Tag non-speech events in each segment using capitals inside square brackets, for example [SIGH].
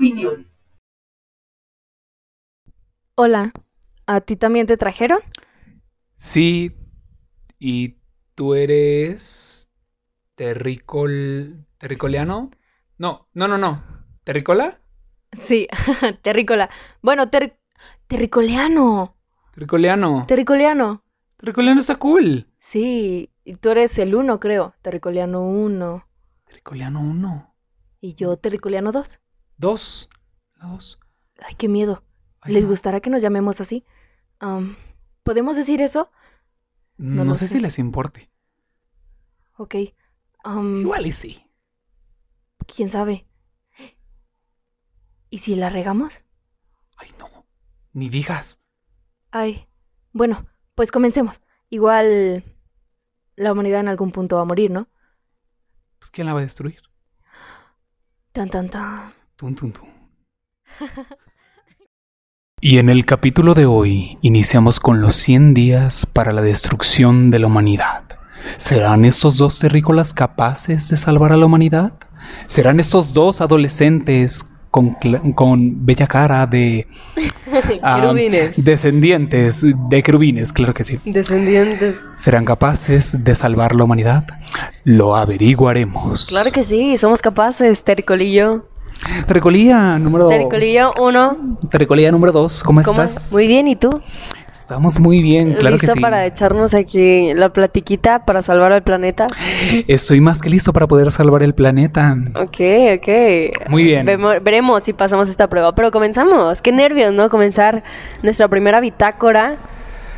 Bitácora 100. Opinión. Hola, ¿a ti también te trajeron? Sí, y tú eres terricol... terricoleano? No, no, no, no. ¿Terricola? Sí, [LAUGHS] terrícola. Bueno, ter... terricoleano. Terricoleano. Terricoleano. Terricoleano está cool. Sí, y tú eres el uno, creo. Terricoleano 1. Terricoleano 1. Y yo terricoleano 2. Dos. Dos. Ay, qué miedo. Ay, ¿Les no. gustará que nos llamemos así? ¿Podemos decir eso? No, lo sé, sé. si les importe. Ok. Igual y sí. ¿Quién sabe? ¿Y si la regamos? Ay, no. Ni digas. Ay, bueno, pues comencemos. Igual la humanidad en algún punto va a morir, ¿no? Pues ¿quién la va a destruir? Tan, tan, tan. Tun, tun, tun. Y en el capítulo de hoy iniciamos con los 100 días para la destrucción de la humanidad. ¿Serán estos dos terrícolas capaces de salvar a la humanidad? ¿Serán estos dos adolescentes con, con bella cara de [LAUGHS] Querubines. descendientes de querubines? Claro que sí. Descendientes. ¿Serán capaces de salvar la humanidad? Lo averiguaremos. Claro que sí, somos capaces, Terricolillo. Terricolía número Terricolillo 1. Terricolía número 2, ¿cómo, ¿Cómo? estás? Muy bien, ¿y tú? Estamos muy bien, claro que ¿Listo sí. para echarnos aquí la platiquita para salvar al planeta? Estoy más que listo para poder salvar el planeta. Ok, ok. Muy bien. Vemo- veremos si pasamos esta prueba, pero comenzamos. Qué nervios, ¿no? Comenzar nuestra primera bitácora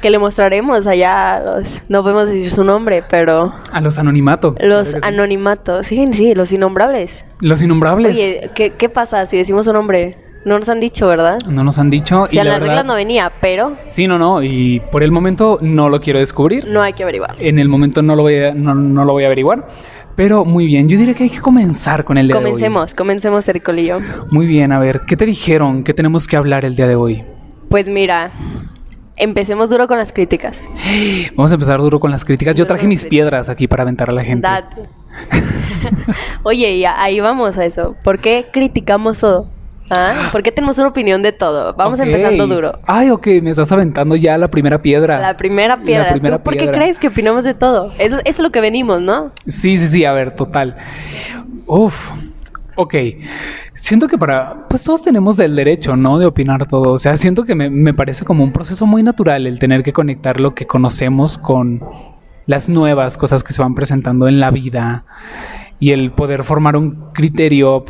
que le mostraremos allá a los... No podemos decir su nombre, pero... A los anonimato. Los sí. anonimatos. Sí, sí, los innombrables. Los innombrables. Oye, ¿qué, qué pasa si decimos su nombre? No nos han dicho, ¿verdad? no nos han dicho. O sea, y la reglas verdad, no venía, pero Sí, no, no. Y por el momento no lo quiero descubrir. no hay que averiguar. En el momento no lo voy a, no, no lo voy a averiguar. Pero muy bien, yo diría que hay que comenzar con el día de Comencemos, comencemos, Terricolillo. hoy. Muy bien, a ver, ¿qué te dijeron? ¿Qué tenemos que hablar el día de hoy? Pues mira, empecemos duro con las críticas. [GASPS] Vamos a empezar duro con las críticas. Yo traje mis piedras aquí para aventar a la gente. [LAUGHS] Oye, y ahí vamos a eso. ¿Por qué criticamos todo? ¿Ah? ¿Por qué tenemos una opinión de todo? Vamos empezando duro. Ay, ok, me estás aventando ya la primera piedra. La primera piedra. primera ¿Tú por qué piedra. crees que opinamos de todo? Eso es lo que venimos, ¿no? Sí, sí, sí, a ver, total. Uf, ok. Siento que para, pues todos tenemos el derecho, ¿no? De opinar todo. O sea, siento que me, me parece como un proceso muy natural el tener que conectar lo que conocemos con las nuevas cosas que se van presentando en la vida y el poder formar un criterio.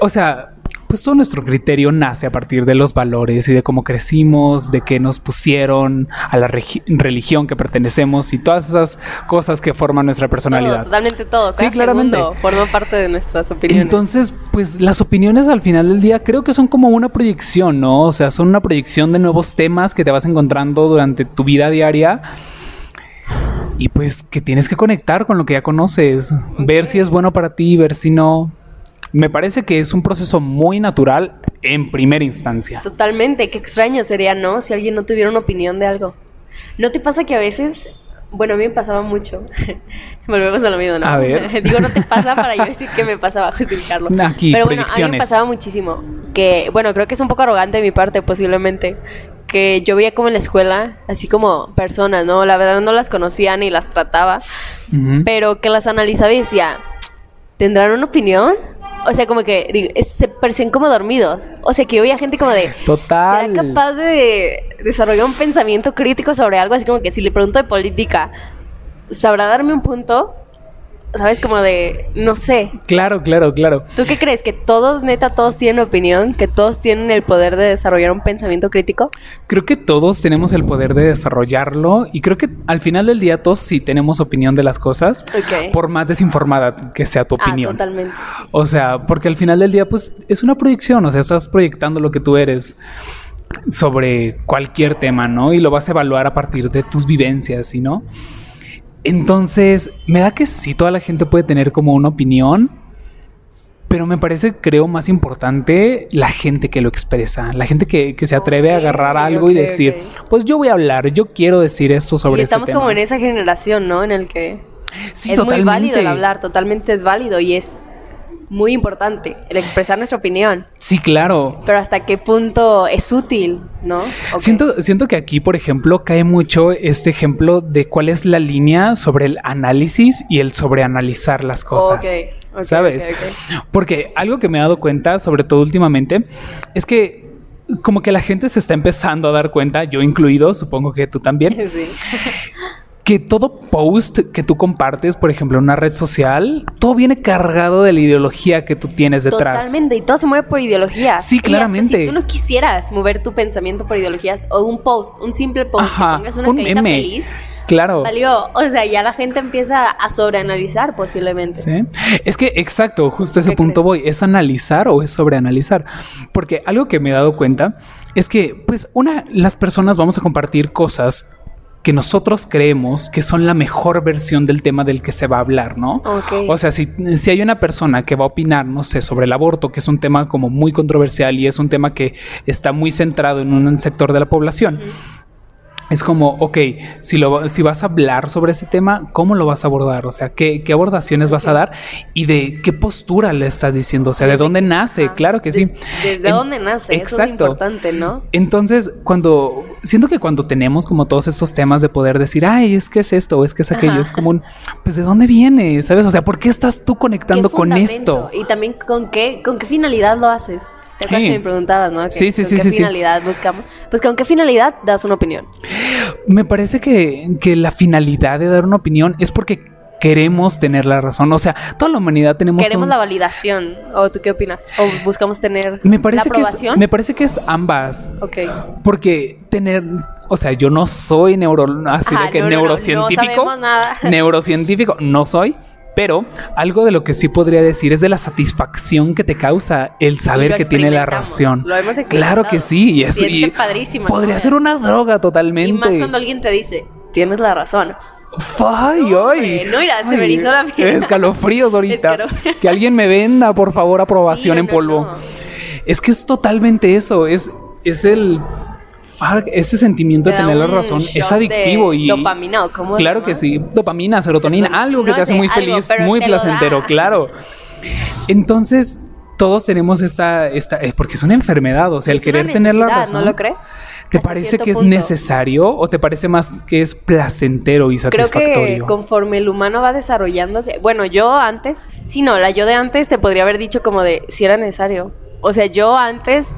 O sea, pues todo nuestro criterio nace a partir de los valores y de cómo crecimos, de qué nos pusieron, a la religión que pertenecemos y todas esas cosas que forman nuestra personalidad. Todo, totalmente todo. Sí, Cada claramente. segundo forma parte de nuestras opiniones. Entonces, pues las opiniones al final del día creo que son como una proyección, ¿no? O sea, son una proyección de nuevos temas que te vas encontrando durante tu vida diaria. Y pues que tienes que conectar con lo que ya conoces, ver si es bueno para ti, ver si no. Me parece que es un proceso muy natural en primera instancia. Totalmente, qué extraño sería, ¿no? Si alguien no tuviera una opinión de algo. ¿No te pasa que a veces, bueno, a mí me pasaba mucho. [LAUGHS] Volvemos a lo mismo, ¿no? A ver. [LAUGHS] Digo, no te pasa para yo [LAUGHS] decir que me pasaba, justificarlo. Aquí, Pero bueno, a mí me pasaba muchísimo. Que, bueno, creo que es un poco arrogante de mi parte, posiblemente. Que yo veía como en la escuela, así como personas, ¿no? La verdad no las conocía ni las trataba, pero que las analizaba y decía, ¿tendrán una opinión? O sea, como que digo, es- se parecían como dormidos. O sea, que yo veía gente como de, Total. ¿será capaz de desarrollar un pensamiento crítico sobre algo? Así como que si le pregunto de política, ¿sabrá darme un punto? ¿Sabes? Como de, no sé. Claro, claro, claro. ¿Tú qué crees? ¿Que todos, neta, todos tienen opinión? ¿Que todos tienen el poder de desarrollar un pensamiento crítico? Creo que todos tenemos el poder de desarrollarlo y creo que al final del día todos sí tenemos opinión de las cosas, Ok. por más desinformada que sea tu Ah, opinión. totalmente. sí. O sea, porque al final del día pues es una proyección, o sea, estás proyectando lo que tú eres sobre cualquier tema, ¿no? Y lo vas a evaluar a partir de tus vivencias, ¿sí, no? Entonces, me da que sí, toda la gente puede tener como una opinión, pero me parece, creo, más importante la gente que lo expresa, la gente que, que se atreve a agarrar algo y decir, pues yo voy a hablar, yo quiero decir esto sobre y estamos tema. como en esa generación, ¿no? En el que Sí, es muy válido el totalmente. hablar, totalmente es válido y es muy importante, el expresar nuestra opinión. Sí, claro. Pero hasta qué punto es útil, ¿no? Ok. Siento, siento que aquí, por ejemplo, cae mucho este ejemplo de cuál es la línea sobre el análisis y el sobreanalizar las cosas. Ok, ok, ¿Sabes? Porque algo que me he dado cuenta, sobre todo últimamente, es que como que la gente se está empezando a dar cuenta, yo incluido, supongo que tú también, [LAUGHS] Sí. Que todo post que tú compartes, por ejemplo, en una red social, todo viene cargado de la ideología que tú tienes detrás. Totalmente, y todo se mueve por ideologías. Sí, Y hasta claramente. si tú no quisieras mover tu pensamiento por ideologías o un post, un simple post, Ajá, que pongas una un carita meme. feliz, Claro. valió. O sea, ya la gente empieza a sobreanalizar posiblemente. Sí. Es que exacto, justo a ese ¿Qué punto crees? voy. ¿Es analizar o es sobreanalizar? Porque algo que me he dado cuenta es que, pues, una, las personas vamos a compartir cosas que nosotros creemos que son la mejor versión del tema del que se va a hablar, ¿no? O sea, si, si hay una persona que va a opinar, no sé, sobre el aborto, que es un tema como muy controversial y es un tema que está muy centrado en un sector de la población, es como, ok, si, lo, si vas a hablar sobre ese tema, ¿cómo lo vas a abordar? O sea, ¿qué, qué abordaciones vas a dar y de qué postura le estás diciendo? O sea, ¿de dónde nace? Claro que de- sí. ¿Desde En- dónde nace? Eso es Exacto. importante, ¿no? Entonces, cuando siento que cuando tenemos como todos estos temas de poder decir, ay, es que es esto, o es que es aquello, Ajá. es como un, pues, ¿de dónde viene? ¿Sabes? O sea, ¿por qué estás tú conectando ¿Qué con esto? Y también con qué, con qué finalidad lo haces. ¿Te acuerdas Sí. que me preguntabas, no? Que Sí, sí, ¿Con sí, qué sí, finalidad buscamos? Pues con qué finalidad das una opinión. Me parece que, que la finalidad de dar una opinión es porque queremos tener la razón. O sea, toda la humanidad tenemos Queremos un- la validación. ¿O tú qué opinas? ¿O buscamos tener Me parece la que es, aprobación? me parece que es ambas. Ok. Porque tener, o sea, yo no soy neuro, así Ajá, de que no, no, no, no neurocientífico, sabemos nada. [LAUGHS] neurocientífico no soy, pero algo de lo que sí podría decir es de la satisfacción que te causa el saber que tiene la razón. lo hemos claro que sí, y eso y podría ser una droga totalmente. Y más cuando alguien te dice, tienes la razón. Ay, ay. no, mira, se me Ay, erizó la piel. Escalofríos [LAUGHS] ahorita. Que alguien me venda, por favor, aprobación Sí, no, en polvo. no. Es que es totalmente eso, es, es el... fuck, ese sentimiento de tener la razón es adictivo y... Dopamina, ¿o cómo Claro que sí, dopamina, serotonina, algo que no te hace sé, muy algo, feliz, muy placentero, claro. Entonces, todos tenemos esta, esta, eh, porque es una enfermedad, o sea, el Es querer tener la razón. ¿No lo crees? ¿Te Hasta parece que es punto. necesario o te parece más que es placentero y Creo satisfactorio? que conforme el humano va desarrollándose, bueno, yo antes, sí, no, la yo de antes te podría haber dicho como de si era necesario. O sea, yo antes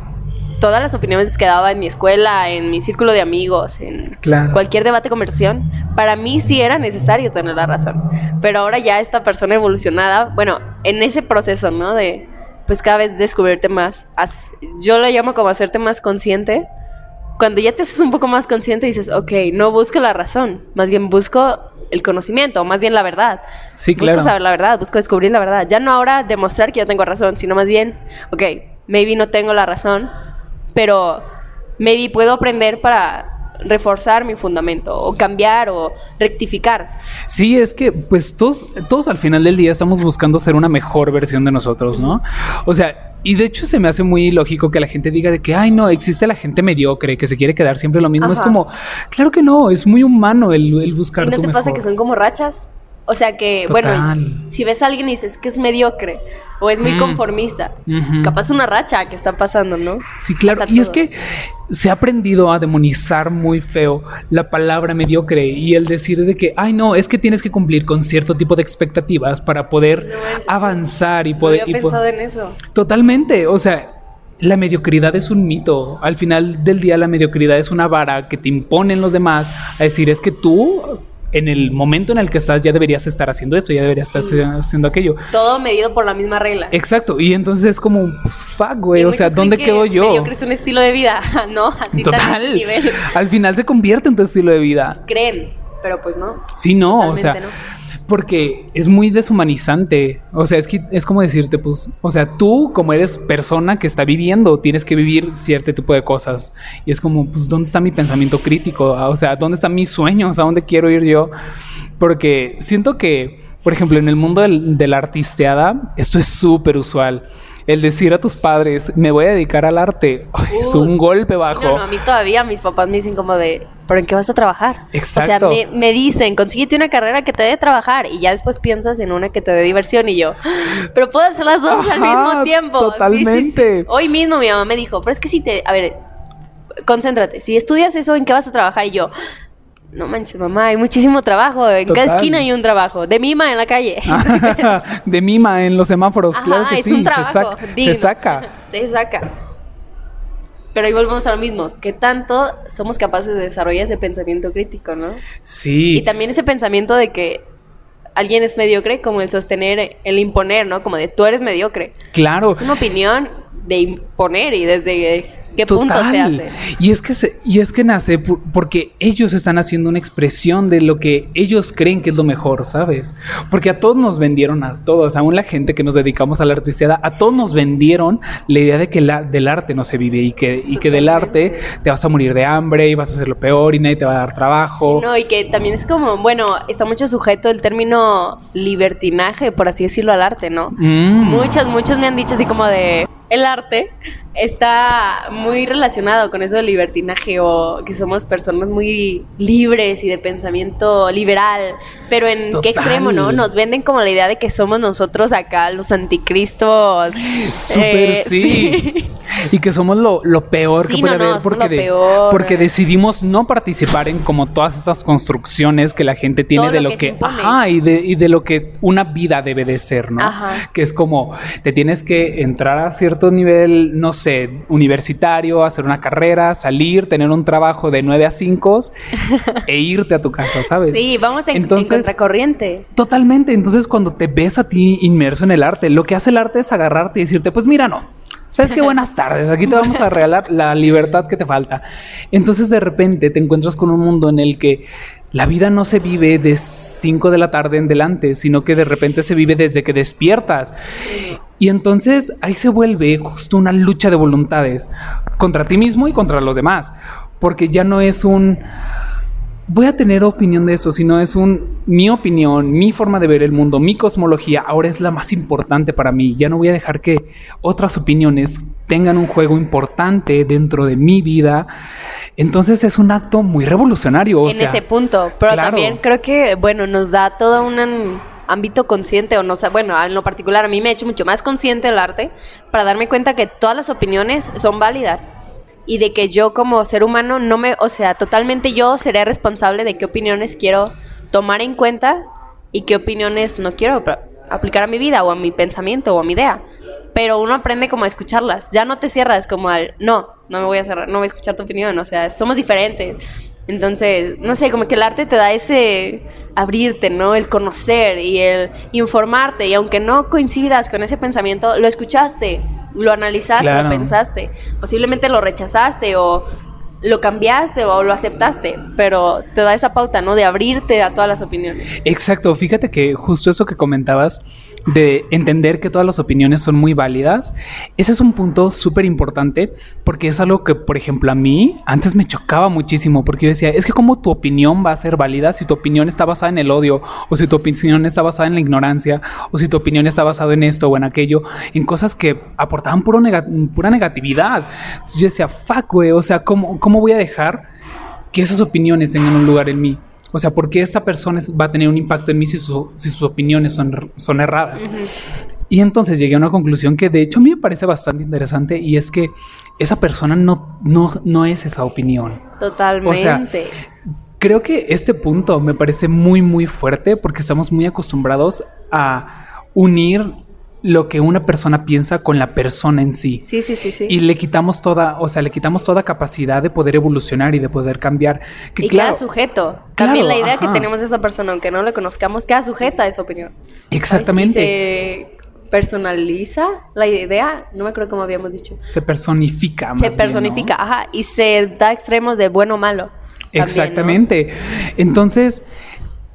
todas las opiniones que daba en mi escuela, en mi círculo de amigos, en Claro. cualquier debate conversión, para mí sí era necesario tener la razón. Pero ahora ya esta persona evolucionada, bueno, en ese proceso, ¿no? De pues cada vez descubrirte más. yo lo llamo como hacerte más consciente. Cuando ya te haces un poco más consciente dices, ok, no busco la razón, más bien busco el conocimiento, o más bien la verdad. Sí, busco claro. saber la verdad, busco descubrir la verdad. Ya no ahora demostrar que yo tengo razón, sino más bien, ok, maybe no tengo la razón, pero maybe puedo aprender para reforzar mi fundamento, o cambiar, o rectificar. Sí, es que pues todos, todos al final del día estamos buscando ser una mejor versión de nosotros, ¿no? O sea, y de hecho se me hace muy lógico que la gente diga de que, ay, no, existe la gente mediocre que se quiere quedar siempre lo mismo. Es como, claro que no, es muy humano el, el buscar ¿Y no tu te pasa que son como rachas? O sea que, Total. bueno, si ves a alguien y dices que es mediocre o es muy Mm. conformista, capaz una racha que está pasando, ¿no? Sí, claro. Hasta Y es que se ha aprendido a demonizar muy feo la palabra mediocre y el decir de que, ay, no, es que tienes que cumplir con cierto tipo de expectativas para poder No avanzar y No poder... había y po- pensado en eso. Totalmente, o sea, la mediocridad es un mito. Al final del día la mediocridad es una vara que te imponen los demás a decir es que tú en el momento en el que estás ya deberías estar haciendo esto, ya deberías Sí. estar haciendo aquello. Todo medido por la misma regla. Exacto, y entonces es como, pues, fuck, güey, o sea, ¿dónde creen quedo que yo? mediocre es un estilo de vida, [LAUGHS] ¿no? Así tan Total. nivel. Al final se convierte en tu estilo de vida. Creen, pero pues no. Sí, no, o sea, Totalmente porque es muy deshumanizante. O sea, es que es como decirte, pues, o sea, tú como eres persona que está viviendo, tienes que vivir cierto tipo de cosas. Y es como, pues, ¿dónde está mi pensamiento crítico? Ah, O sea, ¿dónde están mis sueños? ¿A dónde quiero ir yo? Porque siento que, por ejemplo, en el mundo del- de la artisteada, esto es súper usual. El decir a tus padres, me voy a dedicar al arte, ay, es un golpe bajo. No, no, a mí todavía mis papás me dicen como de, ¿pero en qué vas a trabajar? O sea, Exacto. me, me dicen, consíguete una carrera que te dé trabajar y ya después piensas en una que te dé diversión y yo, pero puedo hacer las dos al mismo tiempo. Sí, sí, sí. totalmente. Hoy mismo mi mamá me dijo, pero es que si te, a ver, concéntrate, si estudias eso, ¿en qué vas a trabajar? Y yo, no manches, mamá, hay muchísimo trabajo, en Total. cada esquina hay un trabajo, de mima en la calle. [LAUGHS] de mima en los semáforos, Ajá, claro que es sí, un se, saca, digno. se saca. [LAUGHS] se saca. Pero ahí volvemos a lo mismo, que tanto somos capaces de desarrollar ese pensamiento crítico, ¿no? Sí. Y también ese pensamiento de que alguien es mediocre, como el sostener, el imponer, ¿no? Como de tú eres mediocre. Claro. Es una opinión de imponer y desde qué punto se Total. hace. Y es que se- y es que nace por- porque ellos están haciendo una expresión de lo que ellos creen que es lo mejor, ¿sabes? Porque a todos nos vendieron a todos, aún la gente que nos dedicamos a la artisteada, a todos nos vendieron la idea de que la, del arte no se vive y que, y que del arte te vas a morir de hambre y vas a hacer lo peor y nadie te va a dar trabajo. Sí, no, y que también es como, bueno, está mucho sujeto el término libertinaje, por así decirlo, al arte, ¿no? Mm. Muchos, muchos me han dicho así como de el arte está muy relacionado con eso del libertinaje o que somos personas muy libres y de pensamiento liberal, pero en Total. qué extremo, ¿no? Nos venden como la idea de que somos nosotros acá los anticristos. Súper Eh, sí. Y que somos lo, lo peor Sí, que puede no, haber porque, lo de- peor. porque decidimos no participar en como todas estas construcciones que la gente tiene Todo de lo lo que ajá, y de, y de lo que una vida debe de ser, ¿no? Ajá. Que es como te tienes que entrar a cierto nivel, no sé, universitario, hacer una carrera, salir, tener un trabajo de 9 a 5 e irte a tu casa, ¿sabes? Sí, vamos en, en Entonces- contracorriente. Totalmente. Entonces, cuando te ves a ti inmerso en el arte, lo que hace el arte es agarrarte y decirte, pues mira, no. ¿Sabes qué? Buenas tardes. Aquí te vamos a regalar la libertad que te falta. Entonces, de repente, te encuentras con un mundo en el que la vida no se vive de 5 de la tarde en delante, sino que de repente se vive desde que despiertas. Y entonces ahí se vuelve justo una lucha de voluntades contra ti mismo y contra los demás. Porque ya no es un voy a tener opinión de eso, sino es un mi opinión, mi forma de ver el mundo, mi cosmología, ahora es la más importante para mí. Ya no voy a dejar que otras opiniones tengan un juego importante dentro de mi vida. Entonces es un acto muy revolucionario. O en sea, ese punto. Pero claro. también creo que, bueno, nos da todo un an- ámbito consciente, o no bueno, en lo particular a mí me ha hecho mucho más consciente el arte para darme cuenta que todas las opiniones son válidas y de que yo como ser humano no me, o sea, totalmente yo seré responsable de qué opiniones quiero tomar en cuenta y qué opiniones no quiero aplicar a mi vida o a mi pensamiento o a mi idea. Pero uno aprende como a escucharlas. Ya no te cierras como al, no, no me voy a cerrar, no voy a escuchar tu opinión. O sea, somos diferentes. Entonces, no sé, como que el arte te da ese abrirte, ¿no? El conocer y el informarte. Y aunque no coincidas con ese pensamiento, lo escuchaste, lo analizaste, Claro. lo pensaste. Posiblemente lo rechazaste o lo cambiaste o lo aceptaste. Pero te da esa pauta, ¿no? De abrirte a todas las opiniones. Exacto, fíjate que justo eso que comentabas de entender que todas las opiniones son muy válidas, ese es un punto súper importante porque es algo que, por ejemplo, a mí antes me chocaba muchísimo porque yo decía, es que como tu opinión va a ser válida si tu opinión está basada en el odio o si tu opinión está basada en la ignorancia o si tu opinión está basada en esto o en aquello, en cosas que aportaban puro pura negatividad. Yo decía, fuck, güey, o sea, ¿cómo, ¿cómo voy a dejar que esas opiniones tengan un lugar en mí? O sea, ¿por qué esta persona va a tener un impacto en mí si, su- si sus opiniones son, son erradas? Y entonces llegué a una conclusión que de hecho a mí me parece bastante interesante y es que esa persona no, no, no es esa opinión. Totalmente. Creo que este punto me parece muy, muy fuerte porque estamos muy acostumbrados a unir lo que una persona piensa con la persona en sí. sí, sí, sí, sí. Y le quitamos toda, o sea, le quitamos toda capacidad de poder evolucionar y de poder cambiar. Que y claro, queda sujeto. También la Claro, idea ajá. que tenemos de esa persona, aunque no la conozcamos, queda sujeta a esa opinión. exactamente. Se personaliza la idea, no me acuerdo cómo habíamos dicho. se personifica. más se bien, personifica, ¿no? ajá, y se da extremos de bueno o malo. también, ¿no? Exactamente. Entonces,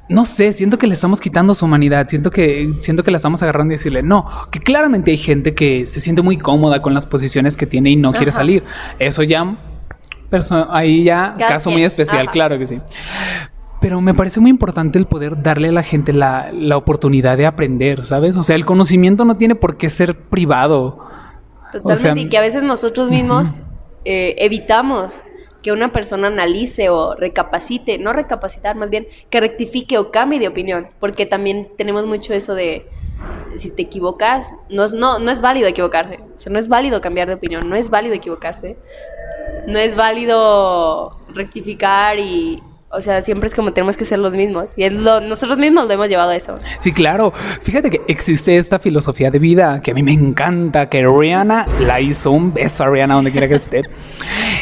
no sé, siento que le estamos quitando su humanidad, siento que, siento que la estamos agarrando y decirle, no, que claramente hay gente que se siente muy cómoda con las posiciones que tiene y no quiere salir. Eso ya, ahí ya, Cada caso quien, muy especial, ajá. claro que sí. Pero me parece muy importante el poder darle a la gente la, la oportunidad de aprender, ¿sabes? O sea, el conocimiento no tiene por qué ser privado. Totalmente, O sea, y que a veces nosotros mismos eh, evitamos que una persona analice o recapacite, no recapacitar, más bien que rectifique o cambie de opinión, porque también tenemos mucho eso de si te equivocas, no es, no, no es válido equivocarse, o sea, no es válido cambiar de opinión, no es válido equivocarse, no es válido rectificar y, o sea, siempre es como tenemos que ser los mismos, y lo- nosotros mismos lo hemos llevado a eso. Sí, claro. Fíjate que existe esta filosofía de vida que a mí me encanta, que Rihanna la hizo. Un beso a Rihanna donde quiera que esté.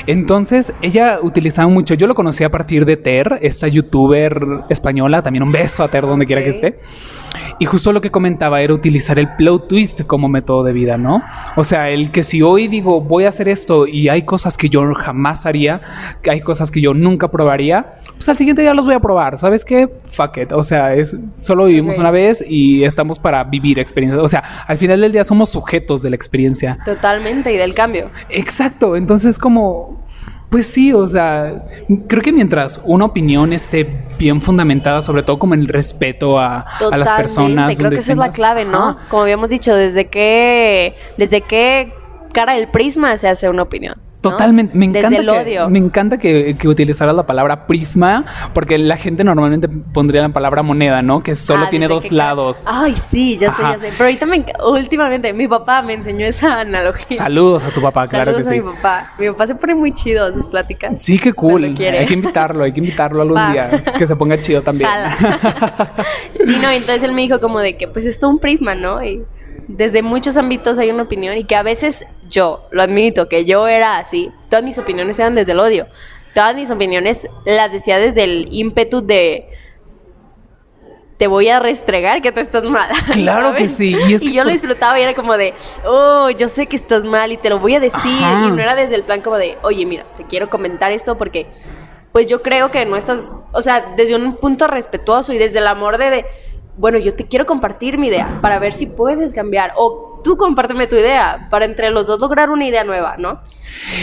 Entonces, ella utilizaba mucho, yo lo conocí a partir de Ter, esta youtuber española, también un beso a Ter donde quiera que esté. Y justo lo que comentaba era utilizar el plot twist como método de vida, ¿no? O sea, el que si hoy digo voy a hacer esto y hay cosas que yo jamás haría, que hay cosas que yo nunca probaría, pues al siguiente día los voy a probar. ¿Sabes qué? Fuck it. O sea, es solo vivimos una vez y estamos para vivir experiencias. O sea, al final del día somos sujetos de la experiencia. Totalmente, y del cambio. Exacto, entonces como, pues sí, o sea, creo que mientras una opinión esté bien fundamentada, sobre todo como en el respeto a, a las personas. creo que esa es la clave, ¿no? Ajá. Como habíamos dicho, desde qué, desde qué cara del prisma se hace una opinión. ¿No? Totalmente, me encanta, Desde el que, odio. me encanta que, que utilizaras la palabra prisma, porque la gente normalmente pondría la palabra moneda, ¿no? Que solo Ah, tiene dos lados. Ay, sí, ya sé, ya sé. Pero ahorita me, últimamente, mi papá me enseñó esa analogía. Saludos a tu papá, claro Saludos que sí. a mi papá. Mi papá se pone muy chido a sus pláticas. Sí, qué cool. Quiere. Hay que invitarlo, hay que invitarlo algún Va. día, que se ponga chido también. [LAUGHS] Sí, no, entonces él me dijo como de que pues es todo un prisma, ¿no? Y desde muchos ámbitos hay una opinión y que a veces yo, lo admito, que yo era así. Todas mis opiniones eran desde el odio. Todas mis opiniones las decía desde el ímpetu de te voy a restregar que tú estás mal. [LAUGHS] Claro que sí, y es que yo lo disfrutaba y era como de, oh, yo sé que estás mal y te lo voy a decir. Ajá. Y no era desde el plan como de, oye, mira, te quiero comentar esto porque pues yo creo que no estás, o sea, desde un punto respetuoso y desde el amor de, de, bueno, yo te quiero compartir mi idea para ver si puedes cambiar o tú compárteme tu idea para entre los dos lograr una idea nueva, ¿no?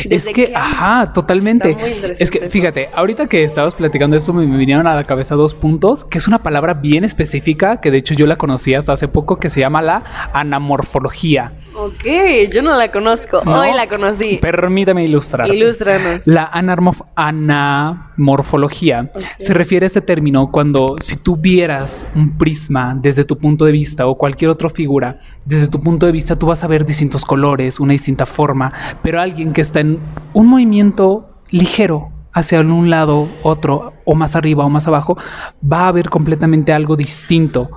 Es que, que- ajá, totalmente. Es que, fíjate, ahorita que estabas platicando esto, me, vinieron a la cabeza dos puntos, que es una palabra bien específica, que de hecho yo la conocí hasta hace poco, que se llama la anamorfología. Ok, yo no la conozco, ¿No? hoy la conocí. Permítame ilustrar. Ilústranos. La anamorfología se refiere a este término cuando si tú vieras un prisma desde tu punto de vista o cualquier otra figura, desde tu punto de vista tú vas a ver distintos colores, una distinta forma, pero alguien que está en un movimiento ligero hacia un lado, otro, o más arriba o más abajo, va a ver completamente algo distinto.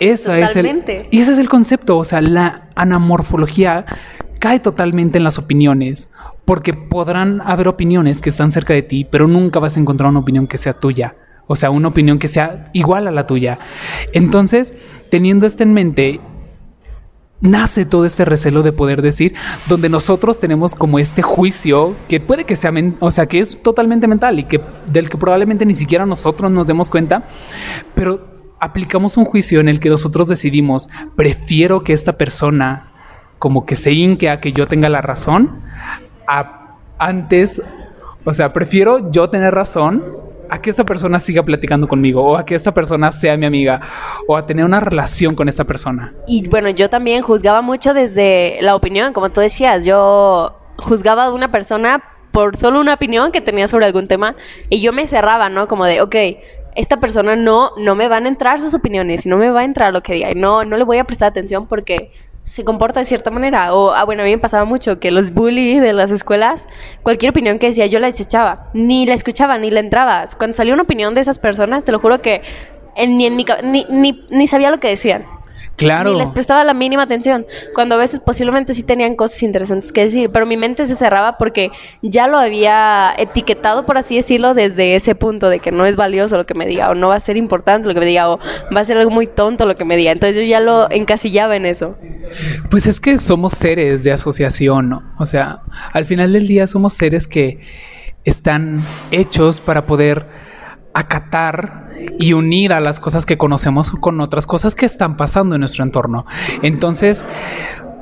Esa es el, y ese es el concepto, o sea, la anamorfología cae totalmente en las opiniones, porque podrán haber opiniones que están cerca de ti, pero nunca vas a encontrar una opinión que sea tuya, o sea, una opinión que sea igual a la tuya. Entonces, teniendo esto en mente, nace todo este recelo de poder decir, donde nosotros tenemos como este juicio que puede que sea, o sea, que es totalmente mental y que del que probablemente ni siquiera nosotros nos demos cuenta, pero aplicamos un juicio en el que nosotros decidimos, prefiero que esta persona como que se hinque a que yo tenga la razón, a- antes, o sea, prefiero yo tener razón a que esta persona siga platicando conmigo o a que esta persona sea mi amiga o a tener una relación con esta persona. Y bueno, yo también juzgaba mucho desde la opinión, como tú decías, yo juzgaba a una persona por solo una opinión que tenía sobre algún tema y yo me cerraba, ¿no? Como de, ok, esta persona no, no me van a entrar sus opiniones y no me va a entrar lo que diga y no, no le voy a prestar atención porque se comporta de cierta manera. O, ah, bueno, a mí me pasaba mucho que los bullies de las escuelas, cualquier opinión que decía yo la desechaba, ni la escuchaba, ni la entraba. Cuando salió una opinión de esas personas, te lo juro que en- ni, en mi, ni, ni, ni sabía lo que decían. Claro. Ni les prestaba la mínima atención. Cuando a veces posiblemente sí tenían cosas interesantes que decir, pero mi mente se cerraba porque ya lo había etiquetado, por así decirlo, desde ese punto de que no es valioso lo que me diga, o no va a ser importante lo que me diga, o va a ser algo muy tonto lo que me diga. Entonces yo ya lo encasillaba en eso. Pues es que somos seres de asociación, ¿no? O sea, al final del día somos seres que están hechos para poder acatar y unir a las cosas que conocemos con otras cosas que están pasando en nuestro entorno. Entonces,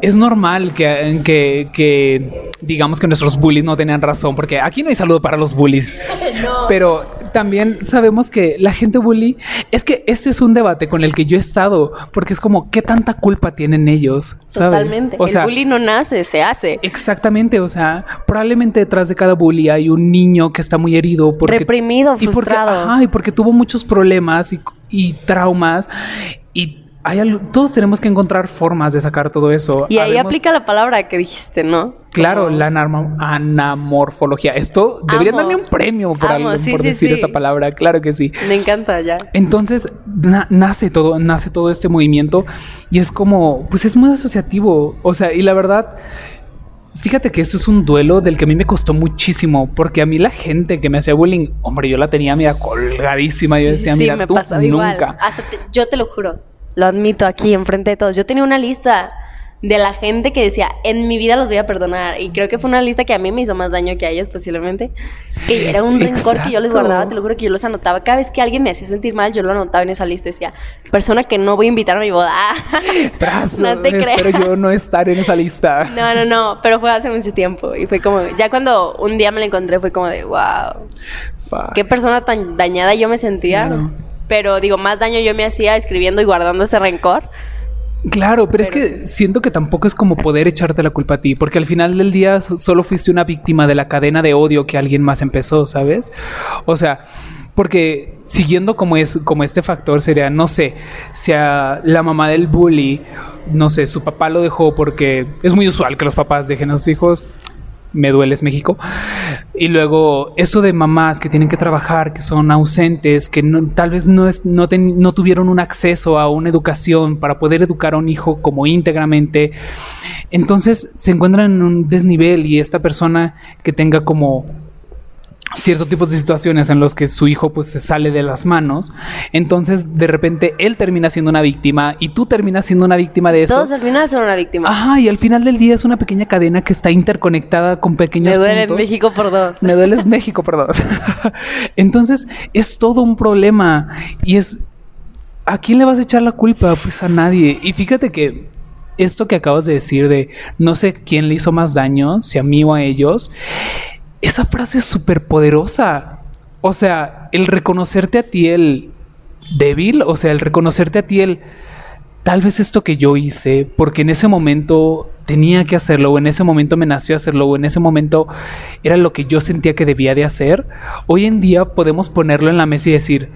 es normal que, que, que digamos que nuestros bullies no tenían razón, porque aquí no hay saludo para los bullies. [LAUGHS] No. Pero también sabemos que la gente bully, es que este es un debate con el que yo he estado, porque es como, ¿qué tanta culpa tienen ellos? ¿Sabes? Totalmente. O el sea, bullying no nace, se hace. Exactamente, o sea, probablemente detrás de cada bully hay un niño que está muy herido porque Reprimido, y porque, frustrado. ajá, y porque tuvo muchos problemas y, y traumas y hay algo- todos tenemos que encontrar formas de sacar todo eso. y ahí Habemos- aplica la palabra que dijiste, ¿no? Claro, la anamorfología. Esto deberían darme un premio por, algo, sí, por sí, decir sí. esta palabra. Claro que sí. Me encanta ya. Entonces na- nace todo, nace todo este movimiento y es como, pues es muy asociativo. O sea, y la verdad, fíjate que eso es un duelo del que a mí me costó muchísimo, porque a mí la gente que me hacía bullying, hombre, yo la tenía mira colgadísima. Yo Sí, decía, sí, mira, me tú igual. nunca. Hasta te- yo te lo juro, lo admito aquí enfrente de todos. Yo tenía una lista de la gente que decía, en mi vida los voy a perdonar. Y creo que fue una lista que a mí me hizo más daño que a ellos posiblemente. Que era un rencor que yo les Exacto. guardaba, te lo juro que yo los anotaba. Cada vez que alguien me hacía sentir mal, yo lo anotaba en esa lista. Decía, persona que no voy a invitar a mi boda. [LAUGHS] Tras, no te espero creas. yo no estar en esa lista. No, no, no, pero fue hace mucho tiempo. Y fue como, ya cuando un día me la encontré, fue como de, wow, Fuck. qué persona tan dañada yo me sentía. Pero digo, más daño yo me hacía escribiendo y guardando ese rencor. Claro, pero, es que siento que tampoco es como poder echarte la culpa a ti, porque al final del día solo fuiste una víctima de la cadena de odio que alguien más empezó, ¿sabes? O sea, porque siguiendo como es como este factor sería, no sé, si a la mamá del bully, no sé, su papá lo dejó porque es muy usual que los papás dejen a sus hijos. Me dueles México. Y luego eso de mamás que tienen que trabajar, que son ausentes, que tal vez no, es, no, ten- no tuvieron un acceso a una educación para poder educar a un hijo como íntegramente. Entonces se encuentran en un desnivel y esta persona que tenga como ciertos tipos de situaciones en los que su hijo pues se sale de las manos, entonces de repente él termina siendo una víctima y tú terminas siendo una víctima de eso. Todos al final son una víctima. Ajá, y al final del día es una pequeña cadena que está interconectada con pequeños Me duele en puntos. México por dos. Me duele [LAUGHS] México, perdón. [LAUGHS] Entonces, es todo un problema. Y es. ¿A quién le vas a echar la culpa? Pues a nadie. Y fíjate que esto que acabas de decir de no sé quién le hizo más daño, si a mí o a ellos, esa frase es súper poderosa. O sea, el reconocerte a ti el débil, o sea, el reconocerte a ti el tal vez esto que yo hice, porque en ese momento tenía que hacerlo, o en ese momento me nació hacerlo, o en ese momento era lo que yo sentía que debía de hacer, hoy en día podemos ponerlo en la mesa y decir,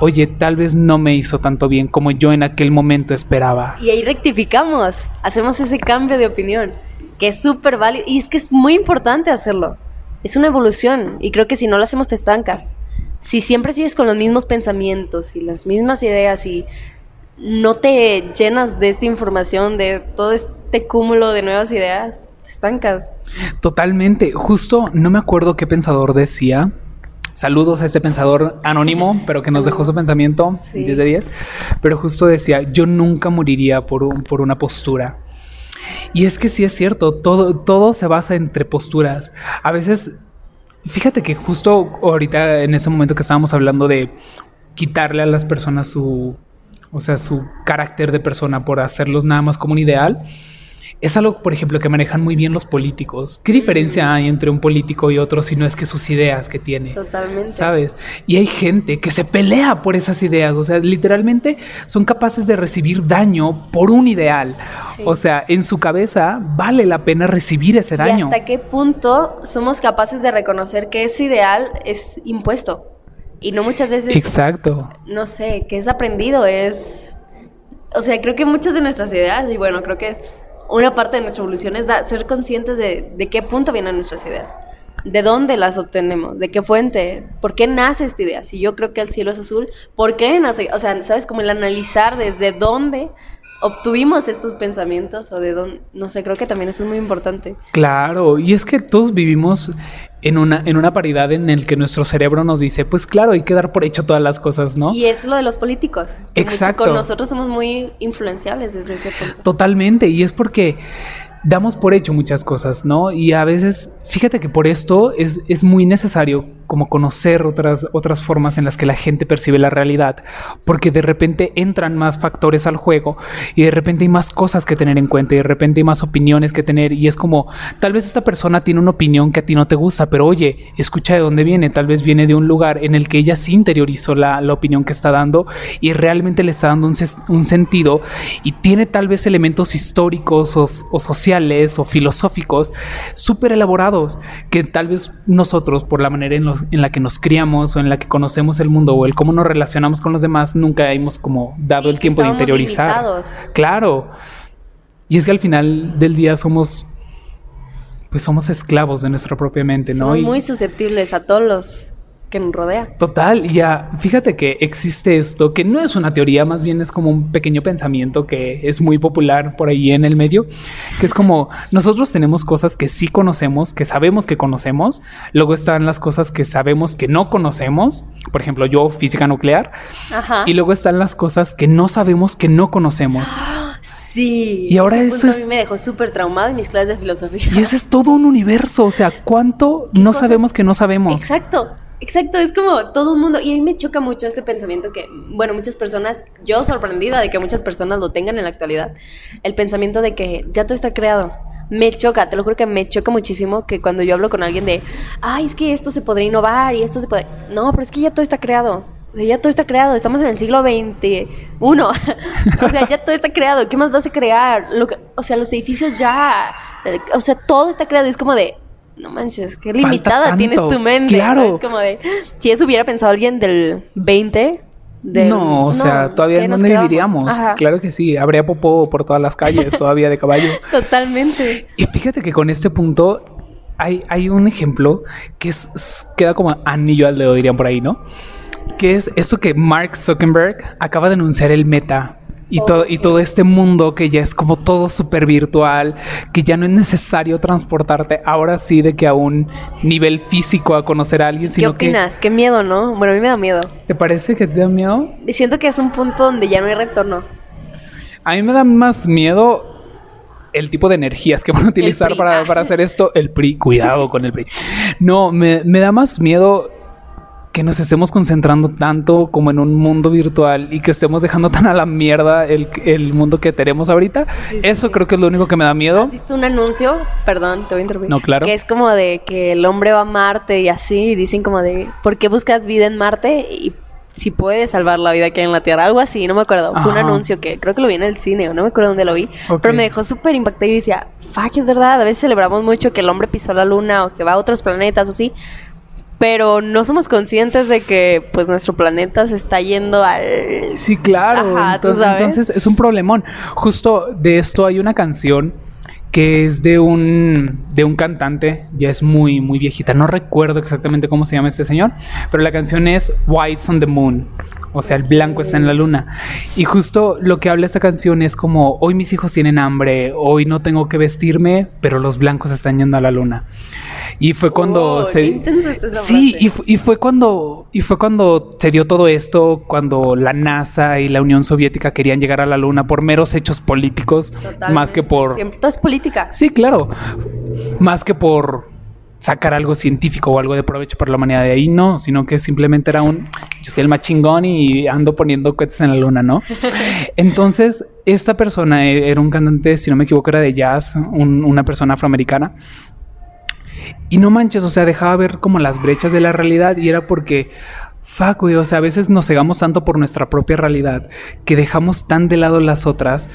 oye, tal vez no me hizo tanto bien como yo en aquel momento esperaba. Y ahí rectificamos, hacemos ese cambio de opinión, que es súper válido. Y es que es muy importante hacerlo. Es una evolución y creo que si no lo hacemos te estancas. Si siempre sigues con los mismos pensamientos y las mismas ideas y no te llenas de esta información, de todo este cúmulo de nuevas ideas, te estancas. Totalmente, justo no me acuerdo qué pensador decía. Saludos a este pensador anónimo, [LAUGHS] pero que nos dejó su pensamiento Sí. 10 de 10. Pero justo decía, yo nunca moriría por, un- por una postura. Y es que sí es cierto, todo, todo se basa entre posturas. A veces, fíjate que justo ahorita en ese momento que estábamos hablando de quitarle a las personas su, o sea, su carácter de persona por hacerlos nada más como un ideal, es algo, por ejemplo, que manejan muy bien los políticos. ¿Qué diferencia hay entre un político y otro si no es que sus ideas que tiene? Totalmente. ¿Sabes? Y hay gente que se pelea por esas ideas, o sea, literalmente son capaces de recibir daño por un ideal. Sí. O sea, en su cabeza vale la pena recibir ese ¿Y daño. hasta qué punto somos capaces de reconocer que ese ideal es impuesto? Y no muchas veces Exacto. no sé, que es aprendido, es... O sea, creo que muchas de nuestras ideas, y bueno, creo que una parte de nuestra evolución es ser conscientes de, de qué punto vienen nuestras ideas, de dónde las obtenemos, de qué fuente, por qué nace esta idea. Si yo creo que el cielo es azul, ¿por qué nace? O sea, ¿sabes? Como el analizar desde dónde obtuvimos estos pensamientos o de dónde, no sé, creo que también eso es muy importante. Claro, y es que todos vivimos en una, en una paridad en el que nuestro cerebro nos dice, pues claro, hay que dar por hecho todas las cosas, ¿no? Y es lo de los políticos. Exacto. con nosotros somos muy influenciables desde ese punto. Totalmente, y es porque damos por hecho muchas cosas, ¿no? Y a veces, fíjate que por esto es, es muy necesario como conocer otras, otras formas en las que la gente percibe la realidad, porque de repente entran más factores al juego y de repente hay más cosas que tener en cuenta y de repente hay más opiniones que tener y es como, tal vez esta persona tiene una opinión que a ti no te gusta, pero oye, escucha de dónde viene, tal vez viene de un lugar en el que ella sí interiorizó la, la opinión que está dando y realmente le está dando un, un sentido y tiene tal vez elementos históricos o, o sociales o filosóficos súper elaborados que tal vez nosotros por la manera en, los, en, la que nos criamos o en la que conocemos el mundo o el cómo nos relacionamos con los demás nunca hemos como dado Sí, el tiempo de interiorizar. limitados. Claro. Y es que al final del día somos pues somos esclavos de nuestra propia mente, ¿no? Somos muy susceptibles a todos los que nos rodean. Total, ya, fíjate que existe esto, que no es una teoría, más bien es como un pequeño pensamiento que es muy popular por ahí en el medio, que es como nosotros tenemos cosas que sí conocemos, que sabemos que conocemos, luego están las cosas que sabemos que no conocemos, por ejemplo, yo física nuclear, Ajá. y luego están las cosas que no sabemos que no conocemos. [GASPS] Sí. Y ahora ese eso punto es- A mí me dejó súper traumado en mis clases de filosofía. Y ese es todo un universo, o sea, ¿cuánto [LAUGHS] no cosas? sabemos que no sabemos? Exacto, exacto, es como todo el mundo, y a mí me choca mucho este pensamiento que, bueno, muchas personas, yo sorprendida de que muchas personas lo tengan en la actualidad, el pensamiento de que ya todo está creado. Me choca, te lo juro que me choca muchísimo que cuando yo hablo con alguien de, ay, es que esto se podría innovar y esto se puede... No, pero es que ya todo está creado. O sea, ya todo está creado, estamos en el siglo XXI. [LAUGHS] o sea, ya todo está creado. ¿Qué más vas a crear? Lo que- o sea, los edificios ya. O sea, todo está creado. Es como de, no manches, qué limitada tienes tu mente. claro. ¿sabes? Como de, si eso hubiera pensado alguien del 20, del- no, o sea, todavía ¿qué no nos viviríamos. Claro que sí, habría popó por todas las calles [LAUGHS] todavía de caballo. Totalmente. Y fíjate que con este punto hay, hay un ejemplo que es- queda como anillo al dedo, dirían por ahí, ¿no? Que es esto que Mark Zuckerberg acaba de anunciar el meta. Y, todo, y todo este mundo que ya es como todo súper virtual, que ya no es necesario transportarte ahora sí de que a un nivel físico a conocer a alguien, ¿Qué sino que... opinas? Qué miedo, ¿no? Bueno, a mí me da miedo. ¿Te parece que te da miedo? Siento que es un punto donde ya no hay retorno. A mí me da más miedo el tipo de energías que [LAUGHS] van a utilizar para, para hacer esto. El PRI, cuidado con el PRI. No, me, me da más miedo que nos estemos concentrando tanto como en un mundo virtual y que estemos dejando tan a la mierda el, el mundo que tenemos ahorita. Sí, sí, Eso sí. creo que es lo único que me da miedo. ¿Has visto un anuncio? Perdón, te voy a interrumpir. No, claro. Que es como de que el hombre va a Marte y así, y dicen como de, ¿por qué buscas vida en Marte? Y si puedes salvar la vida que hay en la Tierra, algo así, no me acuerdo. Fue un anuncio que creo que lo vi en el cine, o no me acuerdo dónde lo vi, pero me dejó súper impactada y decía, fuck, es verdad, a veces celebramos mucho que el hombre pisó la luna o que va a otros planetas o sí, pero no somos conscientes de que pues nuestro planeta se está yendo al... Sí, claro. Entonces es un problemón. Justo de esto hay una canción que es de un de un cantante, ya es muy muy viejita, no recuerdo exactamente cómo se llama este señor, pero la canción es White's on the Moon, o sea, el blanco está en la luna. Y justo lo que habla esta canción es como hoy mis hijos tienen hambre, hoy no tengo que vestirme, pero los blancos están yendo a la luna. Y fue cuando Oh, se Sí, y, y fue cuando y fue cuando se dio todo esto, cuando la NASA y la Unión Soviética querían llegar a la luna por meros hechos políticos, Totalmente. más que por Siempre, todo es política. Sí, claro. Más que por sacar algo científico o algo de provecho para la humanidad de ahí, no, sino que simplemente era un yo soy el más chingón y ando poniendo cohetes en la luna, ¿no? [LAUGHS] Entonces, esta persona e- era un cantante, si no me equivoco, era de jazz, un- una persona afroamericana. Y no manches, o sea, dejaba ver como las brechas de la realidad y era porque, fuck, güey, o sea, a veces nos cegamos tanto por nuestra propia realidad que dejamos tan de lado las otras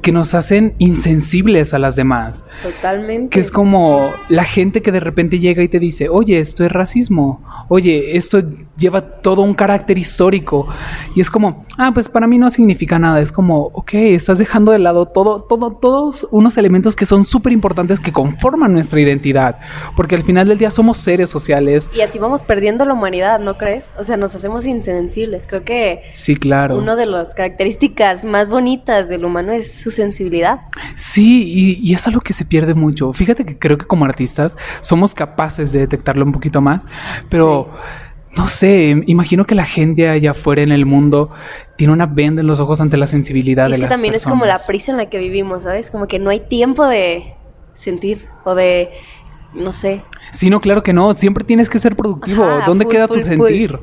que nos hacen insensibles a las demás. Totalmente. Que es como la gente que de repente llega y te dice, oye, esto es racismo, oye, esto lleva todo un carácter histórico. Y es como, ah, pues para mí no significa nada. Es como, ok, estás dejando de lado todo, todo, todos unos elementos que son súper importantes que conforman nuestra identidad. Porque al final del día somos seres sociales. Y así vamos perdiendo la humanidad, ¿no crees? O sea, nos hacemos insensibles. Creo que Sí, claro. una de las características más bonitas del humano es su sensibilidad. Sí, y, y es algo que se pierde mucho. Fíjate que creo que como artistas somos capaces de detectarlo un poquito más, pero no sé, imagino que la gente allá afuera en el mundo tiene una venda en los ojos ante la sensibilidad Y de es que las también es como la prisa en la que vivimos, ¿sabes? Como que no hay tiempo de sentir o de no sé. Sí, no, claro que no. Siempre tienes que ser productivo. Ajá, ¿Dónde full, queda full, tu full. sentir?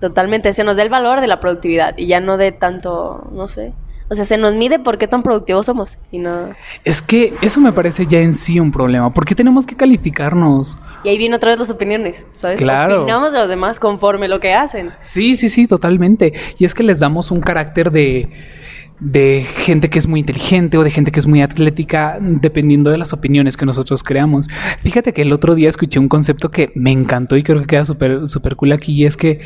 Totalmente, se nos da el valor de la productividad y ya no de tanto, no sé. O sea, se nos mide por qué tan productivos somos y no... Es que eso me parece ya en sí un problema. ¿Por qué tenemos que calificarnos? Y ahí vienen otra vez las opiniones, ¿sabes? Claro. Opinamos de los demás conforme lo que hacen. Sí, sí, sí, totalmente. Y es que les damos un carácter de, de gente que es muy inteligente o de gente que es muy atlética, dependiendo de las opiniones que nosotros creamos. Fíjate que el otro día escuché un concepto que me encantó y creo que queda súper súper cool aquí, y es que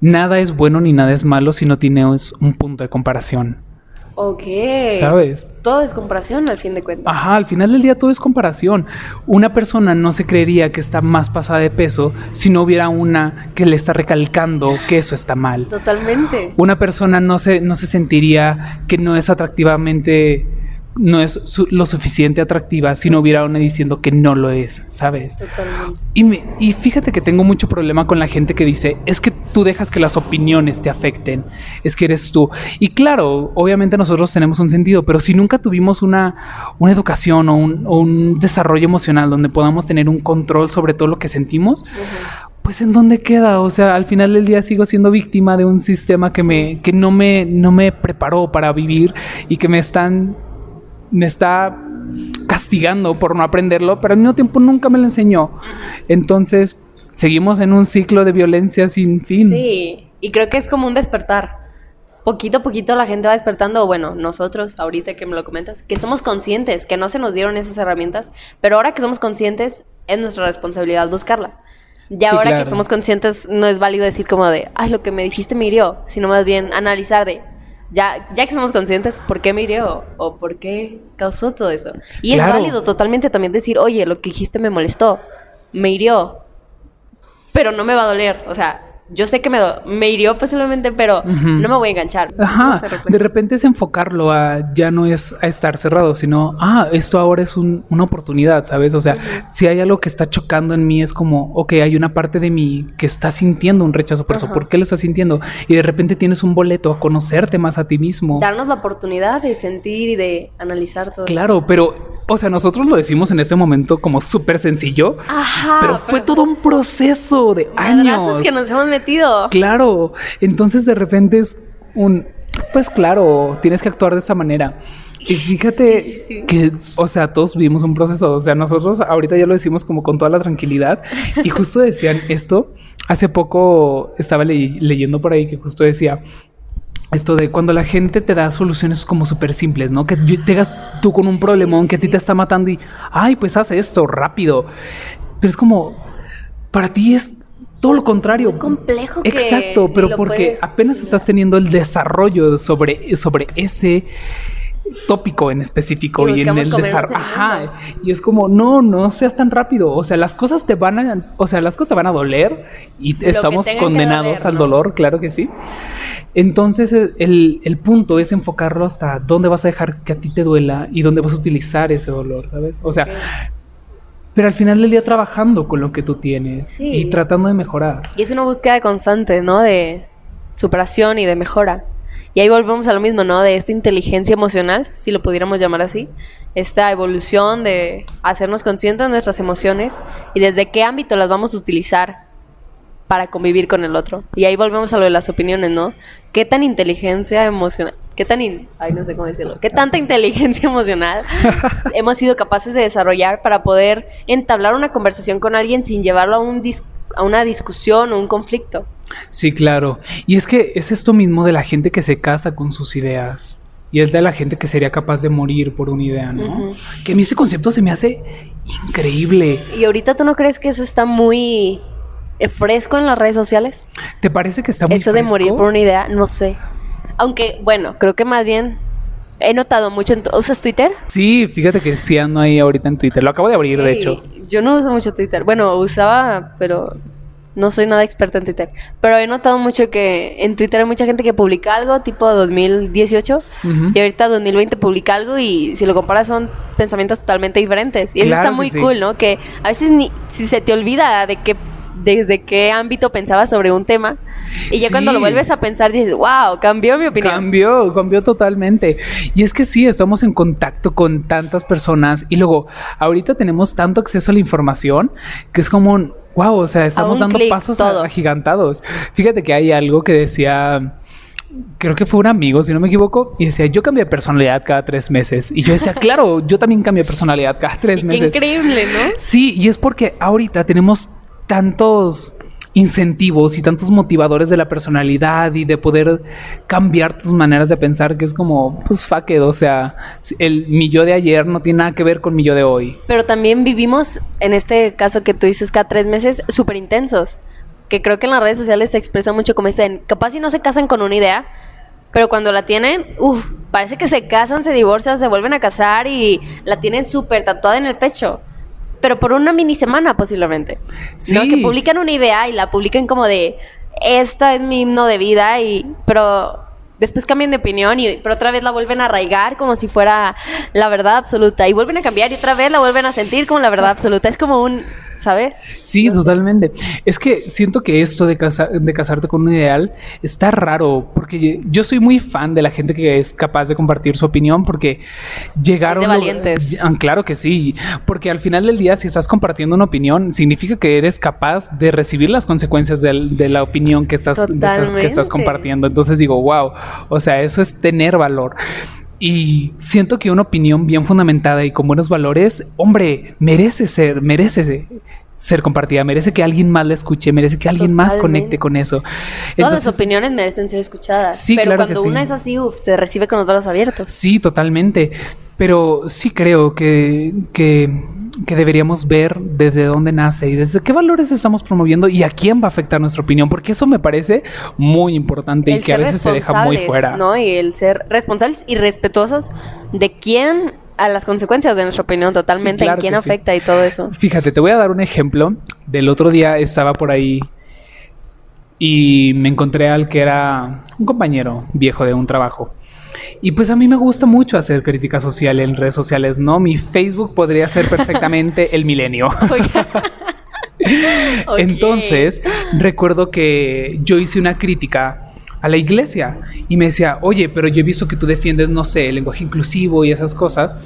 nada es bueno ni nada es malo si no tienes un punto de comparación. Ok. ¿Sabes? Todo es comparación al fin de cuentas. Ajá, al final del día todo es comparación. Una persona no se creería que está más pasada de peso si no hubiera una que le está recalcando que eso está mal. Totalmente. Una persona no se, no se sentiría que no es atractivamente, no es su- lo suficiente atractiva si no hubiera una diciendo que no lo es, ¿sabes? Totalmente. Y, me- y fíjate que tengo mucho problema con la gente que dice, es que tú dejas que las opiniones te afecten, es que eres tú. Y claro, obviamente nosotros tenemos un sentido, pero si nunca tuvimos una, una educación o un, o un desarrollo emocional donde podamos tener un control sobre todo lo que sentimos, pues en dónde queda, o sea, al final del día sigo siendo víctima de un sistema que Sí. me que no me no me preparó para vivir y que me están me está castigando por no aprenderlo, pero al mismo tiempo nunca me lo enseñó. Entonces, seguimos en un ciclo de violencia sin fin. Sí, y creo que es como un despertar. Poquito a poquito la gente va despertando, bueno, nosotros, ahorita que me lo comentas, que somos conscientes, que no se nos dieron esas herramientas, pero ahora que somos conscientes, es nuestra responsabilidad buscarla. Ya Sí, ahora claro. que somos conscientes, no es válido decir como de, ay, lo que me dijiste me hirió, sino más bien analizar de, ya, ya que somos conscientes, ¿por qué me hirió? ¿O por qué causó todo eso? Y Claro. es válido totalmente también decir, oye, lo que dijiste me molestó, me hirió, pero no me va a doler. O sea, yo sé que me, me hirió posiblemente, pero no me voy a enganchar. Ajá, No de repente es enfocarlo a ya no es a estar cerrado, sino, ah, esto ahora es un- una oportunidad, ¿sabes? O sea, si hay algo que está chocando en mí, es como, ok, hay una parte de mí que está sintiendo un rechazo por eso. ¿por qué lo estás sintiendo? Y de repente tienes un boleto a conocerte más a ti mismo. Darnos la oportunidad de sentir y de analizar todo. eso. Claro, pero, o sea, nosotros lo decimos en este momento como súper sencillo, Ajá. pero fue todo un proceso de años. que nos hemos metido. Claro, entonces de repente es un, pues claro, tienes que actuar de esta manera. Y fíjate Sí, sí, sí. que, o sea, todos vivimos un proceso, o sea, nosotros ahorita ya lo decimos como con toda la tranquilidad y justo decían esto, hace poco estaba le- leyendo por ahí que justo decía esto de cuando la gente te da soluciones como súper simples, ¿no? Que llegas tú con un problemón sí, que a ti te está matando y, ay, pues haz esto rápido. Pero es como, para ti es todo lo contrario. Muy complejo Exacto, pero porque puedes apenas estás teniendo el desarrollo sobre, sobre ese tópico en específico Y y, en el desarrollo. Ajá. Y es como, no, no seas tan rápido. O sea, las cosas te van a, o sea, las cosas te van a doler y estamos condenados doler, al ¿no? dolor, claro que sí. Entonces, el, el punto es enfocarlo hasta dónde vas a dejar que a ti te duela y dónde vas a utilizar ese dolor, ¿sabes? O sea, pero al final del día trabajando con lo que tú tienes Sí. y tratando de mejorar. Y es una búsqueda constante, ¿no? De superación y de mejora. Y ahí volvemos a lo mismo, ¿no? De esta inteligencia emocional, si lo pudiéramos llamar así. Esta evolución de hacernos conscientes de nuestras emociones y desde qué ámbito las vamos a utilizar para convivir con el otro. Y ahí volvemos a lo de las opiniones, ¿no? ¿Qué tan inteligencia emocional, qué tan, in- ay, no sé cómo decirlo, qué tanta inteligencia emocional [LAUGHS] hemos sido capaces de desarrollar para poder entablar una conversación con alguien sin llevarlo a, un dis- a una discusión o un conflicto? Sí, claro. Y es que es esto mismo de la gente que se casa con sus ideas. Y es de la gente que sería capaz de morir por una idea, ¿no? Que a mí ese concepto se me hace increíble. ¿Y ahorita tú no crees que eso está muy eh, fresco en las redes sociales? ¿Te parece que está muy Eso de morir fresco? por una idea, no sé. Aunque, bueno, creo que más bien he notado mucho. En ¿Usas Twitter? Sí, fíjate que sí ando ahí ahorita en Twitter. Lo acabo de abrir, de hecho. Yo no uso mucho Twitter. Bueno, usaba, pero no soy nada experta en Twitter. Pero he notado mucho que en Twitter hay mucha gente que publica algo tipo 2018 Ujú. y ahorita 2020 publica algo y si lo comparas son pensamientos totalmente diferentes. Y eso Claro está muy sí. cool, ¿no? Que a veces ni si se te olvida de qué desde qué ámbito pensabas sobre un tema. Y ya cuando lo vuelves a pensar dices, wow, cambió mi opinión. Cambió, cambió totalmente. Y es que sí, estamos en contacto con tantas personas y luego ahorita tenemos tanto acceso a la información que es como, un, wow, o sea, estamos dando pasos todo. agigantados. Fíjate que hay algo que decía, creo que fue un amigo, si no me equivoco, y decía, yo cambio de personalidad cada tres meses. Y yo decía, [LAUGHS] claro, yo también cambio de personalidad cada tres Qué meses. increíble, ¿no? Sí, y es porque ahorita tenemos tantos incentivos y tantos motivadores de la personalidad y de poder cambiar tus maneras de pensar que es como, pues fuck o sea, el mi de ayer no tiene nada que ver con mi yo de hoy. Pero también vivimos, en este caso que tú dices, cada tres meses, súper intensos. Que creo que en las redes sociales se expresa mucho como este, capaz si no se casan con una idea, pero cuando la tienen, uff, parece que se casan, se divorcian, se vuelven a casar y la tienen súper tatuada en el pecho. Pero por una mini semana posiblemente. Sí. ¿no? Que publican una idea y la publican como de, esta es mi himno de vida, y pero después cambian de opinión y pero otra vez la vuelven a arraigar como si fuera la verdad absoluta y vuelven a cambiar y otra vez la vuelven a sentir como la verdad absoluta. Es como un, ¿sabes? Sí, totalmente. Es que siento que esto de, casa- de casarte con un ideal está raro, porque yo soy muy fan de la gente que es capaz de compartir su opinión, porque llegar Es de valientes. Ah, Claro que sí, porque al final del día, si estás compartiendo una opinión, significa que eres capaz de recibir las consecuencias del- de la opinión que estás, de que estás compartiendo. Entonces digo, wow, o sea, eso es tener valor. Y siento que una opinión bien fundamentada y con buenos valores, hombre, merece ser, merece ser compartida, merece que alguien más la escuche, merece que alguien más conecte con eso. Todas las opiniones merecen ser escuchadas. Sí, pero claro que cuando sí. una es así, uf, se recibe con los brazos abiertos. Sí, totalmente. Pero sí creo que, que, que deberíamos ver desde dónde nace y desde qué valores estamos promoviendo y a quién va a afectar nuestra opinión, porque eso me parece muy importante y que a veces se deja muy fuera. ¿no? Y el ser responsables y respetuosos de quién a las consecuencias de nuestra opinión totalmente, Sí, claro en quién sí. afecta y todo eso. Fíjate, te voy a dar un ejemplo. Del otro día estaba por ahí y me encontré al que era un compañero viejo de un trabajo. Y pues a mí me gusta mucho hacer crítica social en redes sociales, ¿no? Mi Facebook podría ser perfectamente el milenio. [LAUGHS] Ok. [LAUGHS] Entonces, recuerdo que yo hice una crítica a la iglesia y me decía, oye, pero yo he visto que tú defiendes, no sé, el lenguaje inclusivo y esas cosas.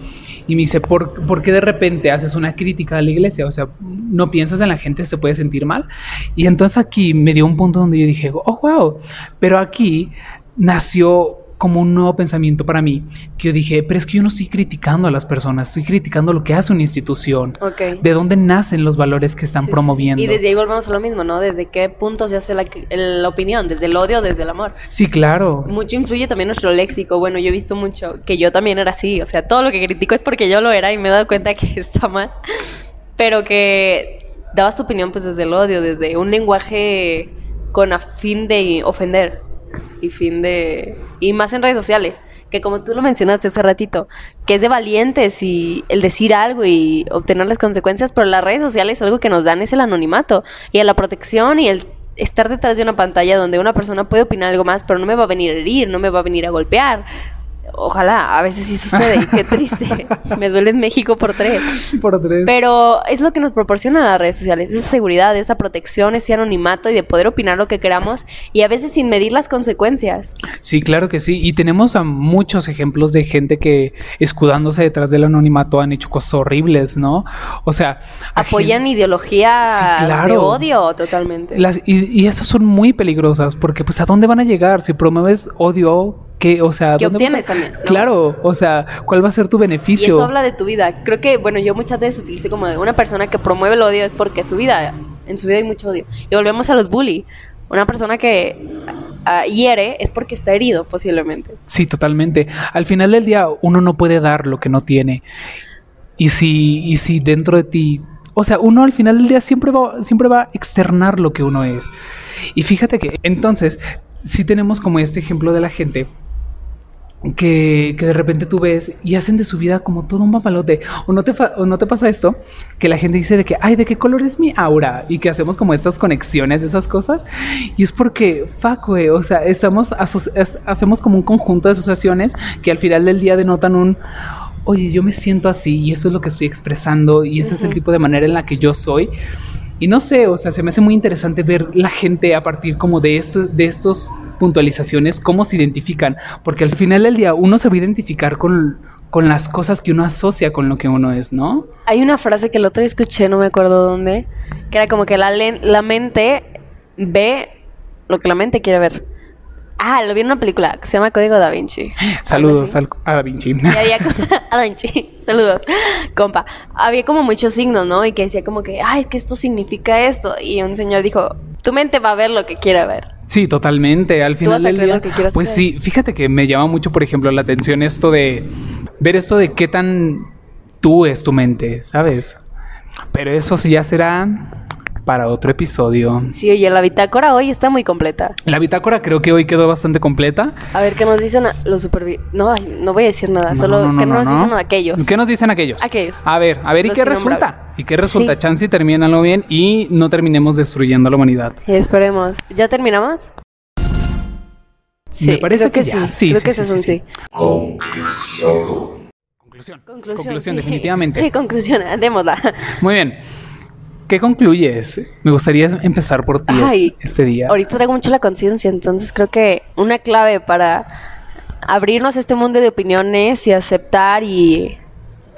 Y me dice, ¿por, por qué de repente haces una crítica a la iglesia? O sea, ¿no piensas en la gente se puede sentir mal? Y entonces aquí me dio un punto donde yo dije, oh, wow, pero aquí nació como un nuevo pensamiento para mí, que yo dije, pero es que yo no estoy criticando a las personas, estoy criticando lo que hace una institución, de dónde nacen los valores que están Sí, sí, sí. promoviendo. Y desde ahí volvemos a lo mismo, ¿no? Desde qué punto se hace la, la opinión, desde el odio, desde el amor. Sí, claro. Mucho influye también nuestro léxico. Bueno, yo he visto mucho que yo también era así. O sea, todo lo que critico es porque yo lo era y me he dado cuenta que [LAUGHS] está mal. Pero que dabas tu opinión pues desde el odio, desde un lenguaje con a fin de ofender y fin de... Y más en redes sociales, que como tú lo mencionaste hace ratito, que es de valientes y el decir algo y obtener las consecuencias, pero las redes sociales algo que nos dan es el anonimato y la protección y el estar detrás de una pantalla donde una persona puede opinar algo más, pero no me va a venir a herir, no me va a venir a golpear. Ojalá, a veces sí sucede y qué triste. [LAUGHS] me duele en México por tres. Por tres. Pero es lo que nos proporcionan las redes sociales, esa seguridad, esa protección, ese anonimato y de poder opinar lo que queramos y a veces sin medir las consecuencias. Sí, claro que sí. Y tenemos a muchos ejemplos de gente que escudándose detrás del anonimato han hecho cosas horribles, ¿no? O sea, Apoyan ideología Sí, claro. de odio totalmente. las- y, y esas son muy peligrosas porque pues a dónde van a llegar si promueves odio, ¿qué? O sea, ¿Qué ¿dónde vas a- obtienes también, no? Claro, o sea, ¿cuál va a ser tu Y beneficio? eso habla de tu vida. Creo que, bueno, yo muchas veces utilicé como de una persona que promueve el odio es porque su vida, en su vida hay mucho odio. Y volvemos a los bully. Una persona que ah, hiere es porque está herido, posiblemente. Sí, totalmente. Al final del día uno no puede dar lo que no tiene. Y si, y si dentro de ti, o sea, uno al final del día siempre va, siempre va a externar lo que uno es. Y fíjate que entonces, si tenemos como este ejemplo de la gente que, que de repente tú ves y hacen de su vida como todo un papalote. O no, te o no te pasa esto, que la gente dice de que, ay, ¿de qué color es mi aura? Y que hacemos como estas conexiones, esas cosas. Y es porque, fuck, güey, o sea, estamos es- hacemos como un conjunto de asociaciones que al final del día denotan un, oye, yo me siento así y eso es lo que estoy expresando y ese es el tipo de manera en la que yo soy. Y no sé, o sea, se me hace muy interesante ver la gente a partir como de estos, de estos puntualizaciones, cómo se identifican, porque al final del día uno se va a identificar con, con las cosas que uno asocia con lo que uno es, ¿no? Hay una frase que el otro día escuché, no me acuerdo dónde, que era como que la, la mente ve lo que la mente quiere ver. Ah, lo vi en una película que se llama Código Da Vinci. Saludos al, a Da Vinci. Había [LAUGHS] a Da Vinci, saludos, compa. Había como muchos signos, ¿no? Y que decía como que, ay, es que esto significa esto. Y un señor dijo, tu mente va a ver lo que quiere ver. Sí, totalmente. Al final del día, lo que quieras pues creer. sí, fíjate que me llama mucho, por ejemplo, la atención esto de ver esto de qué tan tú es tu mente, ¿sabes? Pero eso sí ya será para otro episodio. Sí, oye, la bitácora hoy está muy completa. La bitácora creo que hoy quedó bastante completa. A ver, ¿qué nos dicen los supervi... No, ay, no voy a decir nada, No, solo no, no, ¿qué no, nos no. dicen aquellos? ¿Qué nos dicen aquellos? Aquellos. A ver, a ver, ¿y Los qué resulta? ¿Y qué resulta? Sí. Chance y termínalo bien y no terminemos destruyendo a la humanidad. Esperemos. ¿Ya terminamos? Sí, Me parece creo que, que ya. sí. Sí, creo sí, que sí, ese es un sí, sí. Conclusión. Conclusión. sí. definitivamente. [LAUGHS] Conclusión, [LAUGHS] démosla. Muy bien. ¿Qué concluyes? Me gustaría empezar por ti Ay, este día. Ahorita traigo mucho la conciencia, entonces creo que una clave para abrirnos a este mundo de opiniones y aceptar y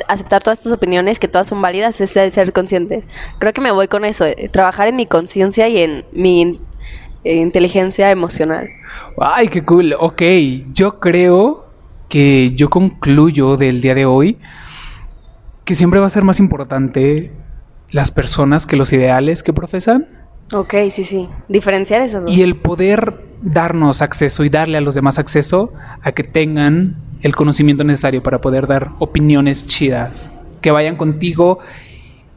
aceptar todas estas opiniones, que todas son válidas, es el ser conscientes. Creo que me voy con eso, eh, trabajar en mi conciencia y en mi eh, inteligencia emocional. Ay, qué cool. Ok, yo creo que yo concluyo del día de hoy que siempre va a ser más importante las personas que los ideales que profesan Ok, sí, sí. Diferenciar esas dos. y el poder darnos acceso y darle a los demás acceso a que tengan el conocimiento necesario para poder dar opiniones chidas, que vayan contigo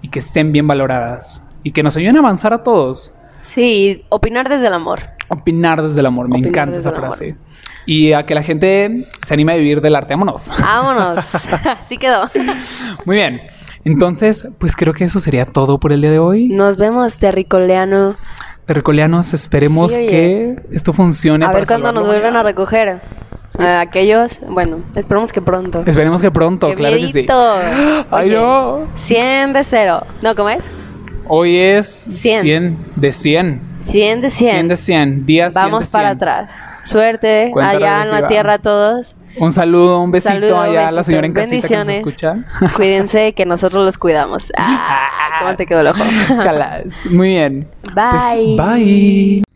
y que estén bien valoradas y que nos ayuden a avanzar a todos. Sí, opinar desde el amor. Opinar desde el amor, me Opinar encanta esa frase. Y a que la gente se anime a vivir del arte, vámonos. Vámonos. [LAUGHS] [LAUGHS] Así quedó. Muy bien. Entonces, pues creo que eso sería todo por el día de hoy. Nos vemos, terricoleano. Terricoleanos, esperemos Sí, que esto funcione. A para ver cuándo salvar nos vuelven a recoger. A aquellos, bueno, esperemos que pronto. Esperemos que pronto, ¡Qué claro que sí. miedito! [GASPS] Ay, no. 100 de cero. No, ¿cómo es? Hoy es 100. 100 de 100. 100 de 100. 100 de 100. Día 100 Vamos de 100. para atrás. Suerte Cuenta allá en la tierra a todos. Un saludo, un besito Saludo, allá a la señora en casita que nos escucha. [LAUGHS] Cuídense que nosotros los cuidamos. Ah, ¿Cómo te quedó el ojo? [LAUGHS] Calas. Muy bien. Bye. Pues, bye.